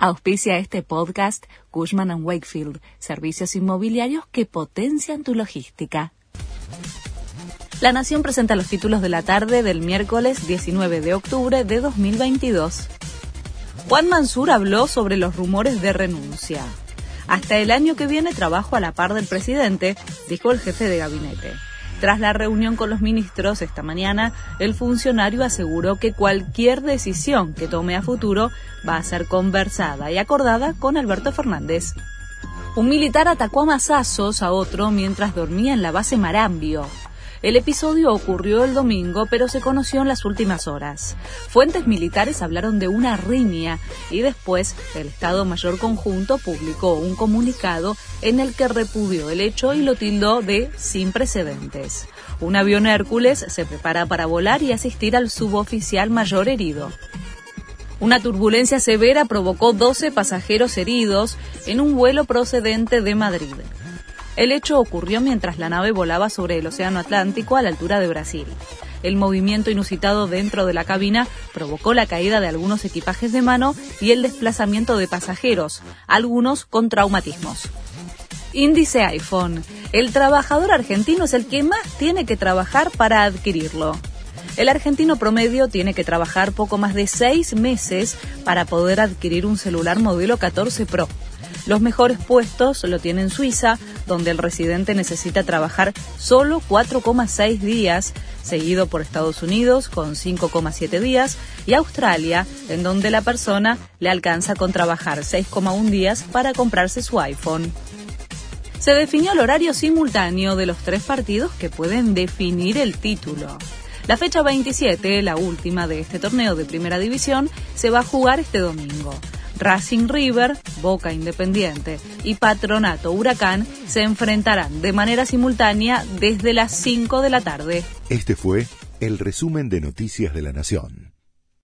Auspicia este podcast Cushman ⁇ Wakefield, servicios inmobiliarios que potencian tu logística. La Nación presenta los títulos de la tarde del miércoles 19 de octubre de 2022. Juan Mansur habló sobre los rumores de renuncia. Hasta el año que viene trabajo a la par del presidente, dijo el jefe de gabinete. Tras la reunión con los ministros esta mañana, el funcionario aseguró que cualquier decisión que tome a futuro va a ser conversada y acordada con Alberto Fernández. Un militar atacó a masazos a otro mientras dormía en la base Marambio. El episodio ocurrió el domingo, pero se conoció en las últimas horas. Fuentes militares hablaron de una riña y después el Estado Mayor Conjunto publicó un comunicado en el que repudió el hecho y lo tildó de sin precedentes. Un avión Hércules se prepara para volar y asistir al suboficial mayor herido. Una turbulencia severa provocó 12 pasajeros heridos en un vuelo procedente de Madrid. El hecho ocurrió mientras la nave volaba sobre el Océano Atlántico a la altura de Brasil. El movimiento inusitado dentro de la cabina provocó la caída de algunos equipajes de mano y el desplazamiento de pasajeros, algunos con traumatismos. Índice iPhone. El trabajador argentino es el que más tiene que trabajar para adquirirlo. El argentino promedio tiene que trabajar poco más de seis meses para poder adquirir un celular modelo 14 Pro. Los mejores puestos lo tiene Suiza, donde el residente necesita trabajar solo 4,6 días, seguido por Estados Unidos con 5,7 días y Australia, en donde la persona le alcanza con trabajar 6,1 días para comprarse su iPhone. Se definió el horario simultáneo de los tres partidos que pueden definir el título. La fecha 27, la última de este torneo de primera división, se va a jugar este domingo. Racing River, Boca Independiente y Patronato Huracán se enfrentarán de manera simultánea desde las 5 de la tarde. Este fue el resumen de Noticias de la Nación.